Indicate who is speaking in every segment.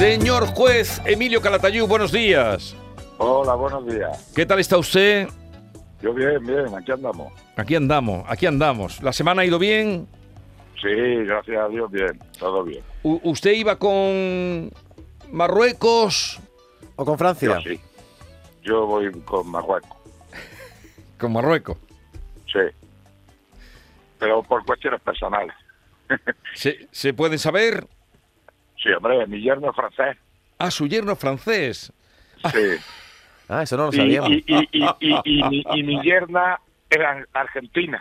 Speaker 1: Señor juez Emilio Calatayú, buenos días.
Speaker 2: Hola, buenos días.
Speaker 1: ¿Qué tal está usted?
Speaker 2: Yo bien, bien, aquí andamos.
Speaker 1: Aquí andamos, aquí andamos. ¿La semana ha ido bien?
Speaker 2: Sí, gracias a Dios, bien, todo bien.
Speaker 1: U- ¿Usted iba con Marruecos?
Speaker 3: ¿O con Francia?
Speaker 2: Yo sí. Yo voy con Marruecos,
Speaker 1: Con Marruecos.
Speaker 2: sí. Pero por cuestiones personales.
Speaker 1: ¿Se, se puede saber?
Speaker 2: Sí, hombre, mi yerno es francés.
Speaker 1: Ah, su yerno francés.
Speaker 2: Sí.
Speaker 3: Ah, eso no lo
Speaker 2: Y,
Speaker 3: sabíamos.
Speaker 2: y, y, y, y- y mi, y mi yerna era argentina.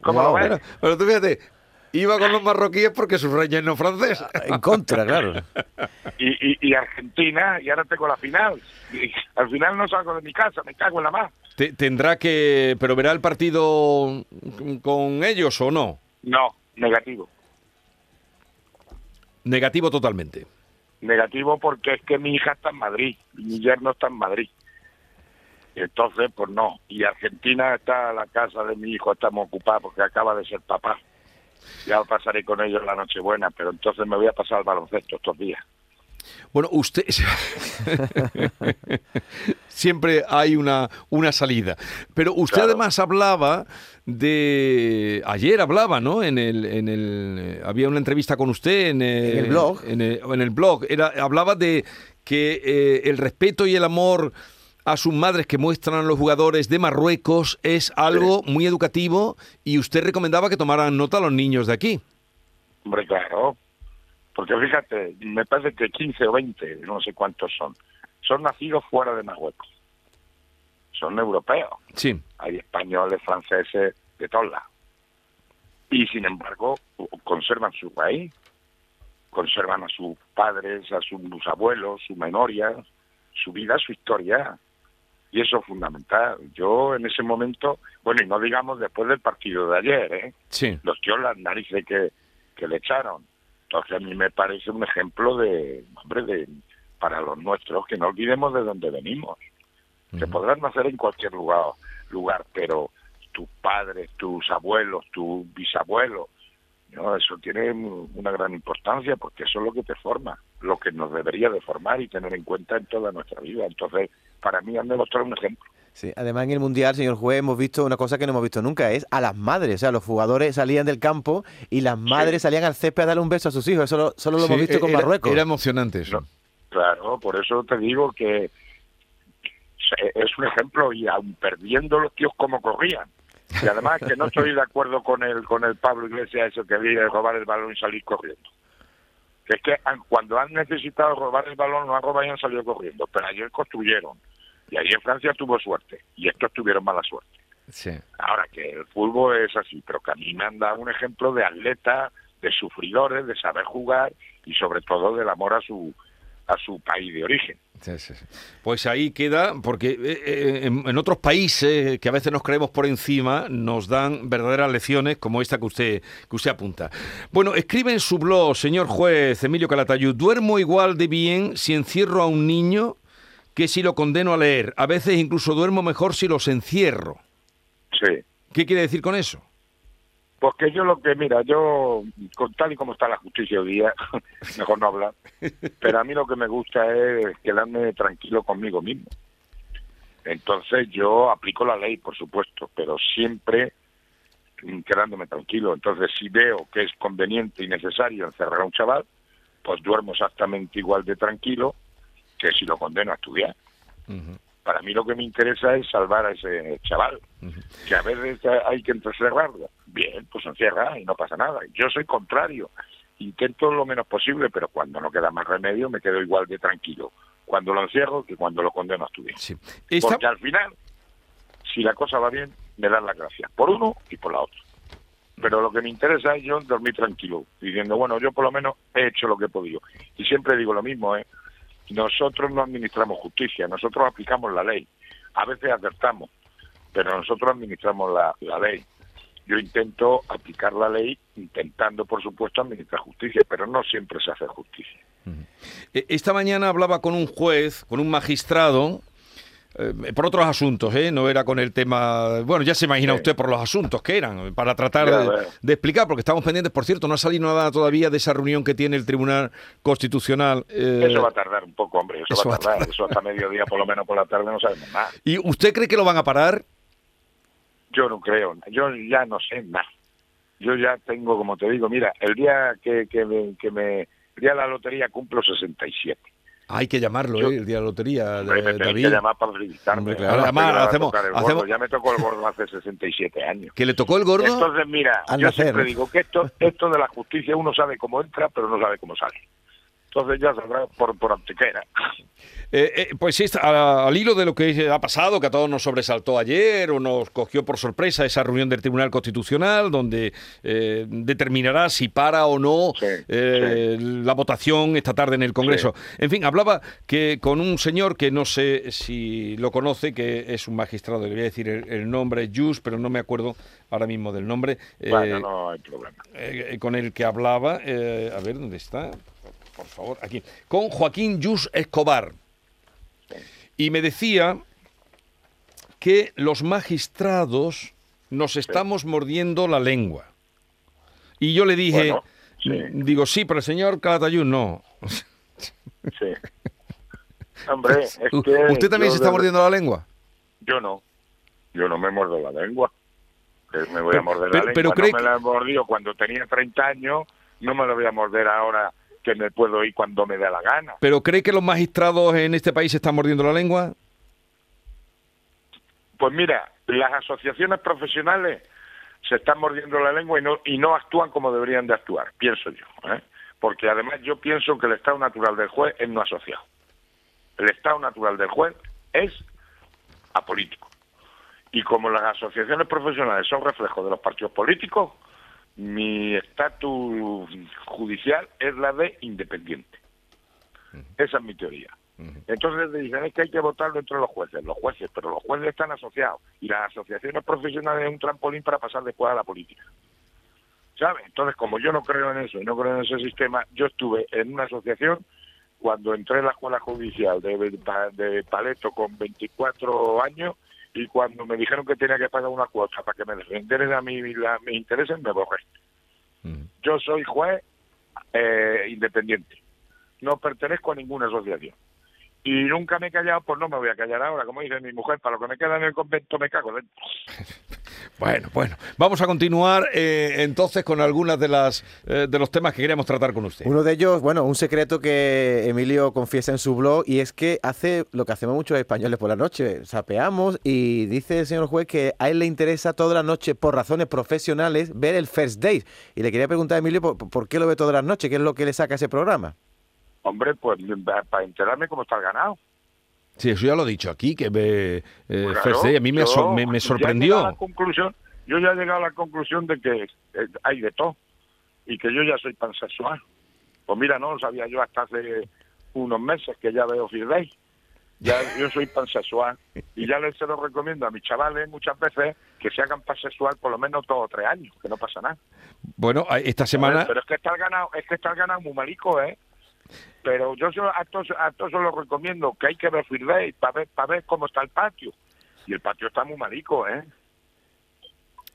Speaker 2: ¿Cómo lo ves?
Speaker 1: Pero tú fíjate, iba con los marroquíes porque su rey no francés.
Speaker 3: En contra, claro.
Speaker 2: Y, y, y Argentina, y ahora tengo la final. Y al final no salgo de mi casa, me cago en la más.
Speaker 1: Te- tendrá que... ¿Pero verá el partido con ellos o no?
Speaker 2: No, negativo.
Speaker 1: Negativo totalmente.
Speaker 2: Negativo porque es que mi hija está en Madrid mi yerno está en Madrid. Entonces, pues no. Y Argentina está la casa de mi hijo, estamos ocupados porque acaba de ser papá. Ya pasaré con ellos la Nochebuena, pero entonces me voy a pasar al baloncesto estos días.
Speaker 1: Bueno, usted... Siempre hay una, una salida. Pero usted
Speaker 2: Claro.
Speaker 1: además hablaba de... Ayer hablaba, ¿no? En el, en el... Había una entrevista con usted en, eh,
Speaker 3: En el blog.
Speaker 1: En el, en el blog. Era, hablaba de que eh, el respeto y el amor a sus madres que muestran los jugadores de Marruecos es algo muy educativo y usted recomendaba que tomaran nota a los niños de aquí.
Speaker 2: Hombre, claro. Porque fíjate, me parece que 15 o 20, no sé cuántos son, son nacidos fuera de Marruecos. Son europeos.
Speaker 1: Sí.
Speaker 2: hay españoles, franceses, de todos lados. Y sin embargo, conservan su país, conservan a sus padres, a sus abuelos, su memoria, su vida, su historia. Y eso es fundamental. Yo en ese momento, bueno, y no digamos después del partido de ayer, ¿eh?
Speaker 1: Sí.
Speaker 2: los tíos las narices que, que le echaron. Entonces a mí me parece un ejemplo de, hombre, de para los nuestros, que no olvidemos de dónde venimos. Se podrán nacer en cualquier lugar, lugar, pero tus padres, tus abuelos, tus bisabuelos, ¿no? eso tiene una gran importancia porque eso es lo que te forma, lo que nos debería de formar y tener en cuenta en toda nuestra vida. Entonces, para mí han demostrado un ejemplo.
Speaker 3: Sí, además en el Mundial, señor juez, hemos visto una cosa que no hemos visto nunca, es a las madres. O sea, los jugadores salían del campo y las madres salían al césped a darle un beso a sus hijos. Eso lo- solo lo
Speaker 1: Sí,
Speaker 3: hemos visto con
Speaker 1: era-
Speaker 3: Marruecos.
Speaker 1: Era emocionante eso.
Speaker 2: No, Claro, por eso te digo que es un ejemplo y aun perdiendo los tíos como corrían. Y además que no estoy de acuerdo con el con el Pablo Iglesias eso que viene de robar el balón y salir corriendo. Que es que han- cuando han necesitado robar el balón no han robado y han salido corriendo, pero ayer construyeron. Y ayer Francia tuvo suerte y estos tuvieron mala suerte.
Speaker 1: Sí.
Speaker 2: Ahora que el fútbol es así, pero que a mí me han dado un ejemplo de atletas, de sufridores, de saber jugar y sobre todo del amor a su a su país de origen.
Speaker 1: Sí, sí, sí. Pues ahí queda, porque eh, eh, en, en otros países que a veces nos creemos por encima, nos dan verdaderas lecciones como esta que usted, que usted apunta. Bueno, escribe en su blog, señor juez Emilio Calatayud, duermo igual de bien si encierro a un niño que si lo condeno a leer. A veces incluso duermo mejor si los encierro.
Speaker 2: Sí.
Speaker 1: ¿Qué quiere decir con eso?
Speaker 2: Porque yo lo que, mira, yo, con tal y como está la justicia hoy día, mejor no hablar, pero a mí lo que me gusta es quedarme tranquilo conmigo mismo. Entonces yo aplico la ley, por supuesto, pero siempre mm, quedándome tranquilo. Entonces si veo que es conveniente y necesario encerrar a un chaval, pues duermo exactamente igual de tranquilo que si lo condeno a estudiar. Para mí lo que me interesa es salvar a ese chaval, que a veces hay que encerrarlo. Bien, pues encierra y no pasa nada. Yo soy contrario, intento lo menos posible, pero cuando no queda más remedio me quedo igual de tranquilo cuando lo encierro que cuando lo condeno a estudiar.
Speaker 1: Sí. Esta-
Speaker 2: Porque al final, si la cosa va bien, me dan las gracias, por uno y por la otra. Pero lo que me interesa es yo dormir tranquilo, diciendo, bueno, yo por lo menos he hecho lo que he podido. Y siempre digo lo mismo, ¿eh? Nosotros no administramos justicia, nosotros aplicamos la ley. A veces acertamos, pero nosotros administramos la, la ley. Yo intento aplicar la ley intentando, por supuesto, administrar justicia, pero no siempre se hace justicia.
Speaker 1: Eh, Esta mañana hablaba con un juez, con un magistrado, eh, por otros asuntos, ¿eh? No era con el tema... Bueno, ya se imagina
Speaker 2: Sí.
Speaker 1: usted por los asuntos que eran, para tratar
Speaker 2: Ya
Speaker 1: de, explicar, porque estamos pendientes, por cierto, no ha salido nada todavía de esa reunión que tiene el Tribunal Constitucional. eh,
Speaker 2: Eso va a tardar un poco, hombre, eso,
Speaker 1: eso
Speaker 2: va a
Speaker 1: a
Speaker 2: tardar.
Speaker 1: tardar.
Speaker 2: Eso hasta mediodía, por lo menos por la tarde, no sabemos nada.
Speaker 1: ¿Y usted cree que lo van a parar?
Speaker 2: Yo no creo, yo ya no sé nada. Yo ya tengo, como te digo, mira, el día que, que, me, que me... El día de la lotería cumplo 67.
Speaker 1: Hay que llamarlo,
Speaker 2: Yo-
Speaker 1: ¿eh? El día de la lotería,
Speaker 2: Hombre, me
Speaker 1: David.
Speaker 2: que llamar para felicitarme.
Speaker 3: Claro.
Speaker 1: Además, hacemos- hacemos-
Speaker 2: Ya me tocó el gordo hace 67 años.
Speaker 1: ¿Que le tocó el gordo?
Speaker 2: Entonces, mira, yo
Speaker 3: nacer.
Speaker 2: siempre digo que esto, esto de la justicia uno sabe cómo entra, pero no sabe cómo sale. Entonces ya sabrá por, por antequera.
Speaker 1: Eh, eh, pues sí, a- al hilo de lo que ha pasado, que a todos nos sobresaltó ayer o nos cogió por sorpresa esa reunión del Tribunal Constitucional, donde eh, determinará si para o no
Speaker 2: Sí,
Speaker 1: la votación esta tarde en el Congreso. En fin, hablaba que con un señor que no sé si lo conoce, que es un magistrado, le voy a decir el, el nombre, Jus, pero no me acuerdo ahora mismo del nombre.
Speaker 2: Bueno, no hay problema.
Speaker 1: con el que hablaba, a ver dónde está, por favor, aquí, con Joaquín Yus Escobar. Y me decía que los magistrados nos estamos mordiendo la lengua. Y yo le dije,
Speaker 2: Bueno, sí.
Speaker 1: digo, sí, pero el señor Calatayud no.
Speaker 2: Sí. Hombre, es que
Speaker 1: ¿Usted también se está mordiendo la lengua?
Speaker 2: Yo no. Yo no me muerdo la lengua. Me voy a
Speaker 1: Pero-
Speaker 2: morder
Speaker 1: pero-
Speaker 2: la
Speaker 1: pero
Speaker 2: lengua.
Speaker 1: cree
Speaker 2: no me la he mordido cuando tenía 30 años, no me la voy a morder ahora que me puedo ir cuando me dé la gana.
Speaker 1: ¿Pero cree que los magistrados en este país se están mordiendo la lengua?
Speaker 2: Pues mira, las asociaciones profesionales se están mordiendo la lengua y no, y no actúan como deberían de actuar, pienso yo. ¿eh? Porque además yo pienso que el estado natural del juez es no asociado. El estado natural del juez es apolítico. Y como las asociaciones profesionales son reflejos de los partidos políticos, mi estatus judicial es la de independiente. Esa es mi teoría. Entonces dicen es que hay que votarlo entre los jueces, los jueces, pero los jueces están asociados y las asociaciones profesionales es un trampolín para pasar después a la política. ¿Sabes? Entonces, como yo no creo en eso y no creo en ese sistema, yo estuve en una asociación cuando entré en la escuela judicial de, de Paleto con 24 años y cuando me dijeron que tenía que pagar una cuota para que me defendieran a mí la- mis intereses, me borré. Yo soy juez eh, independiente. No pertenezco a ninguna asociación. Y nunca me he callado, pues no me voy a callar ahora. Como dice mi mujer, para lo que me queda en el convento me cago dentro.
Speaker 1: Bueno, bueno. Vamos a continuar eh, entonces con algunas de las eh, de los temas que queríamos tratar con usted.
Speaker 3: Uno de ellos, bueno, un secreto que Emilio confiesa en su blog y es que hace lo que hacemos muchos españoles por la noche, sapeamos y dice el señor juez que a él le interesa toda la noche por razones profesionales ver el First Date. Y le quería preguntar a Emilio por, por qué lo ve todas las noches, qué es lo que le saca ese programa.
Speaker 2: Hombre, pues para enterarme cómo está el ganado.
Speaker 1: Sí, eso ya lo he dicho aquí, que me, eh,
Speaker 2: Claro,
Speaker 1: First Day a mí me,
Speaker 2: yo
Speaker 1: me-
Speaker 2: ya a
Speaker 1: sorprendió.
Speaker 2: la conclusión, yo ya he llegado a la conclusión de que eh, hay de todo y que yo ya soy pansexual. Pues mira, no lo sabía yo hasta hace unos meses que ya veo Day. Ya, yo soy pansexual y ya les se lo recomiendo a mis chavales muchas veces que se hagan pansexual por lo menos dos o tres años, que no pasa nada.
Speaker 1: Bueno, esta
Speaker 2: ver,
Speaker 1: semana...
Speaker 2: Pero es que está el ganado, es que está el ganado muy marico, ¿eh? Pero yo solo- a todos, a todos se lo recomiendo que hay que ver Fear Day para ver, para ver cómo está el patio. Y el patio está muy marico, ¿eh?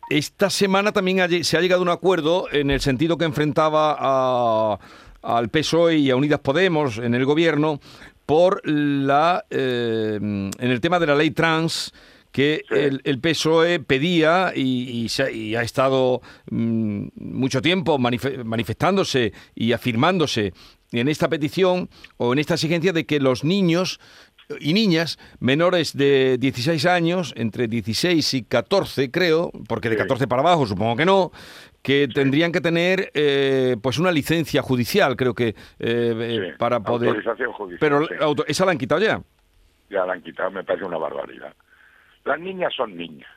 Speaker 1: Esta semana también se ha llegado a un acuerdo en el sentido que enfrentaba a- al PSOE y a Unidas Podemos en el gobierno por la eh, en el tema de la ley trans que
Speaker 2: Sí.
Speaker 1: el, el PSOE pedía y, y se ha- y ha estado mm, mucho tiempo manife- manifestándose y afirmándose en esta petición o en esta exigencia de que los niños y niñas menores de 16 años, entre 16 y 14 creo, porque de
Speaker 2: Sí.
Speaker 1: 14 para abajo supongo que no, que tendrían que tener eh, pues una licencia judicial, creo que, eh, eh,
Speaker 2: Sí,
Speaker 1: para poder...
Speaker 2: Autorización judicial.
Speaker 1: Pero
Speaker 2: sí.
Speaker 1: auto- esa la han quitado ya.
Speaker 2: Ya la han quitado, me parece una barbaridad. Las niñas son niñas.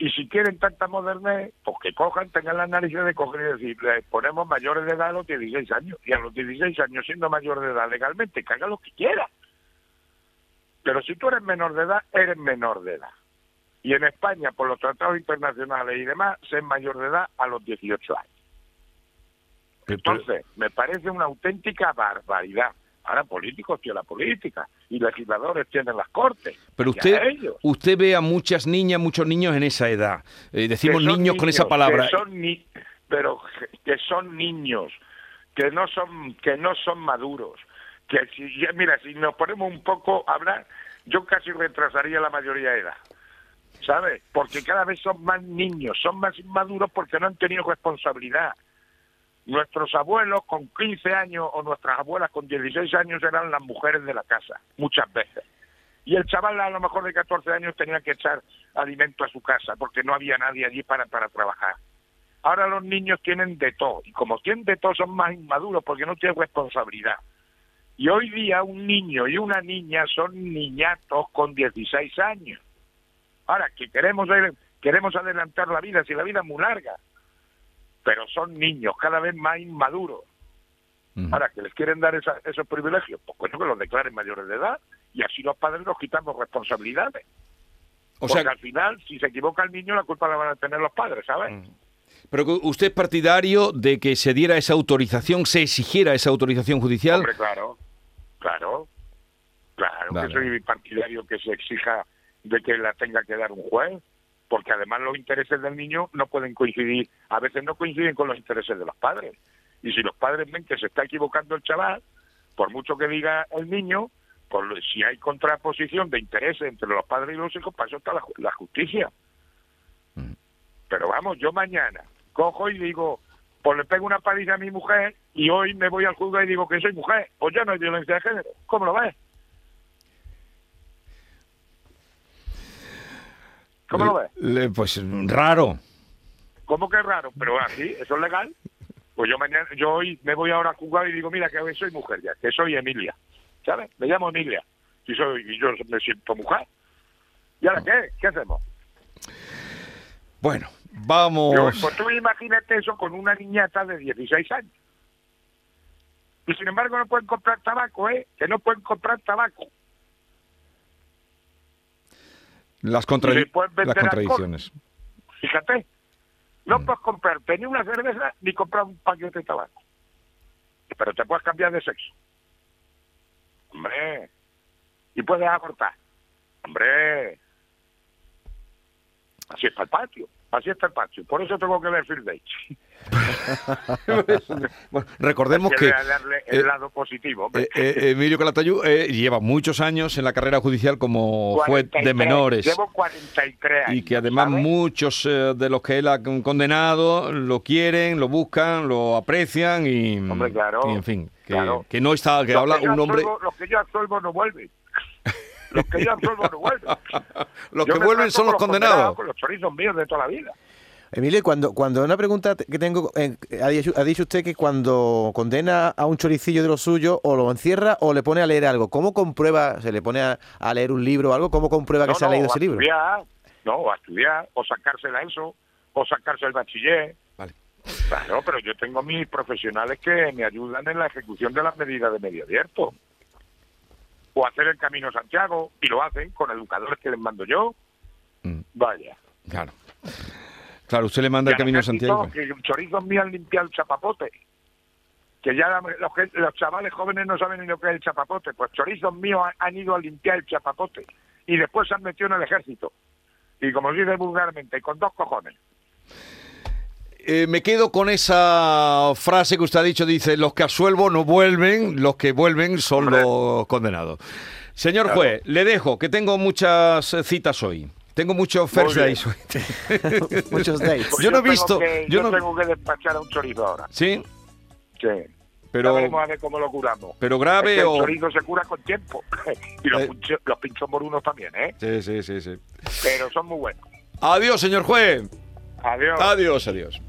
Speaker 2: Y si quieren tanta modernez, pues que cojan, tengan las narices de coger y decir, les ponemos mayores de edad a los 16 años. Y a los 16 años, siendo mayor de edad legalmente, que haga lo que quiera. Pero si tú eres menor de edad, eres menor de edad. Y en España, por los tratados internacionales y demás, ser mayor de edad a los 18 años. Entonces, me parece una auténtica barbaridad Ahora políticos tienen la política y legisladores tienen las cortes.
Speaker 1: Pero usted, usted ve a muchas niñas, muchos niños en esa edad. Eh, decimos niños con esa palabra.
Speaker 2: que son ni- pero que son niños, que no son que no son maduros. Que si ya- mira, si nos ponemos un poco a hablar, yo casi retrasaría la mayoría de edad. ¿Sabes? Porque cada vez son más niños, son más inmaduros porque no han tenido responsabilidad. Nuestros abuelos con 15 años o nuestras abuelas con 16 años eran las mujeres de la casa, muchas veces. Y el chaval a lo mejor de 14 años tenía que echar alimento a su casa porque no había nadie allí para, para trabajar. Ahora los niños tienen de todo y como tienen de todo son más inmaduros porque no tienen responsabilidad. Y hoy día un niño y una niña son niñatos con 16 años. Ahora, que queremos, queremos adelantar la vida, si la vida es muy larga, pero son niños cada vez más inmaduros. Ahora, que les quieren dar esa- esos privilegios, pues coño, que los declaren mayores de edad y así los padres nos quitamos responsabilidades.
Speaker 1: O
Speaker 2: Porque
Speaker 1: sea,
Speaker 2: al final, si se equivoca el niño, la culpa la van a tener los padres, ¿sabes?
Speaker 1: pero usted es partidario de que se diera esa autorización, se exigiera esa autorización judicial.
Speaker 2: Hombre, claro, claro, claro
Speaker 1: Vale.
Speaker 2: que soy partidario que se exija de que la tenga que dar un juez, porque además los intereses del niño no pueden coincidir, a veces no coinciden con los intereses de los padres. Y si los padres ven que se está equivocando el chaval, por mucho que diga el niño, por si hay contraposición de intereses entre los padres y los hijos, para eso está la justicia.
Speaker 1: Mm.
Speaker 2: Pero vamos, yo mañana cojo y digo, pues le pego una paliza a mi mujer y hoy me voy al juzgado y digo que soy mujer, pues ya no hay violencia de género. ¿Cómo lo ves? ¿Cómo lo ves?
Speaker 1: Le- Pues raro.
Speaker 2: ¿Cómo que raro? Pero así, eso es legal. Pues yo mañana, yo hoy me voy ahora a juzgar y digo, mira que hoy soy mujer ya, que soy Emilia, ¿sabes? Me llamo Emilia. Y soy, y yo me siento mujer. ¿Y ahora qué? ¿Qué hacemos?
Speaker 1: Bueno, vamos.
Speaker 2: pues tú imagínate eso con una niñata de 16 años. Y sin embargo no pueden comprar tabaco, ¿eh? Que no pueden comprar tabaco.
Speaker 1: Las, las
Speaker 2: alcohol.
Speaker 1: contradicciones.
Speaker 2: Fíjate. No puedes comprar ni una cerveza ni comprar un paquete de tabaco. Pero te puedes cambiar de sexo. Hombre. Y puedes abortar. Hombre. Así está el patio. Así está el patio. Por eso tengo que ver.
Speaker 1: Bueno, recordemos que
Speaker 2: darle el
Speaker 1: eh,
Speaker 2: lado positivo.
Speaker 1: eh, eh, Emilio Calatayud eh, lleva muchos años en la carrera judicial como juez de
Speaker 2: 43,
Speaker 1: menores.
Speaker 2: Llevo 43 años.
Speaker 1: Y que además
Speaker 2: ¿sabes?
Speaker 1: muchos de los que él ha con- condenado lo quieren, lo buscan, lo aprecian y,
Speaker 2: Hombre, claro,
Speaker 1: y en fin, que,
Speaker 2: claro.
Speaker 1: que no está, que
Speaker 2: Los
Speaker 1: habla
Speaker 2: que
Speaker 1: un hombre...
Speaker 2: los que yo absuelvo no vuelven. Los que yo absuelvo no vuelven.
Speaker 1: Los
Speaker 2: Yo
Speaker 1: que vuelven son los
Speaker 2: con
Speaker 1: condenados.
Speaker 2: Con los chorizos míos de toda la vida.
Speaker 3: Emilio, cuando, cuando una pregunta que tengo, eh, ha, dicho, ha dicho usted que cuando condena a un choricillo de lo suyo, o lo encierra o le pone a leer algo. ¿Cómo comprueba, se le pone a, a leer un libro o algo, cómo comprueba que
Speaker 2: No,
Speaker 3: se ha leído ese
Speaker 2: a
Speaker 3: libro?
Speaker 2: Estudiar, no, o a estudiar, o sacársela eso, o sacarse el bachiller.
Speaker 1: Vale.
Speaker 2: Claro, pero yo tengo mis profesionales que me ayudan en la ejecución de las medidas de medio abierto. O hacer el Camino Santiago, y lo hacen con educadores que les mando yo.
Speaker 1: Mm,
Speaker 2: Vaya.
Speaker 1: claro. Claro, usted le manda el
Speaker 2: al
Speaker 1: camino a Santiago.
Speaker 2: Que chorizos míos han limpiado el chapapote. Que ya la- los, chavales jóvenes no saben ni lo que es el chapapote. Pues chorizos míos han, han ido a limpiar el chapapote. Y después se han metido en el ejército. Y como dice vulgarmente, con dos cojones.
Speaker 1: Eh, me quedo con esa frase que usted ha dicho, dice, los que absuelvo no vuelven, los que vuelven son los condenados. Señor
Speaker 2: Claro.
Speaker 1: juez, le dejo, que tengo muchas citas hoy. Tengo muchos first days.
Speaker 3: Muchos days.
Speaker 2: Pues
Speaker 1: Yo no he visto-
Speaker 2: que-
Speaker 1: yo
Speaker 2: yo
Speaker 1: no-
Speaker 2: tengo que despachar a un chorizo ahora.
Speaker 1: ¿Sí?
Speaker 2: Sí.
Speaker 1: Pero,
Speaker 2: Ya veremos a ver cómo lo curamos.
Speaker 1: pero
Speaker 2: Es
Speaker 1: grave
Speaker 2: que el
Speaker 1: o...
Speaker 2: chorizo se cura con tiempo. y los,
Speaker 1: Eh.
Speaker 2: los pinchos morunos también, ¿eh?
Speaker 1: Sí, sí, sí, sí.
Speaker 2: Pero son muy buenos.
Speaker 1: Adiós, señor juez.
Speaker 2: Adiós.
Speaker 1: Adiós, adiós.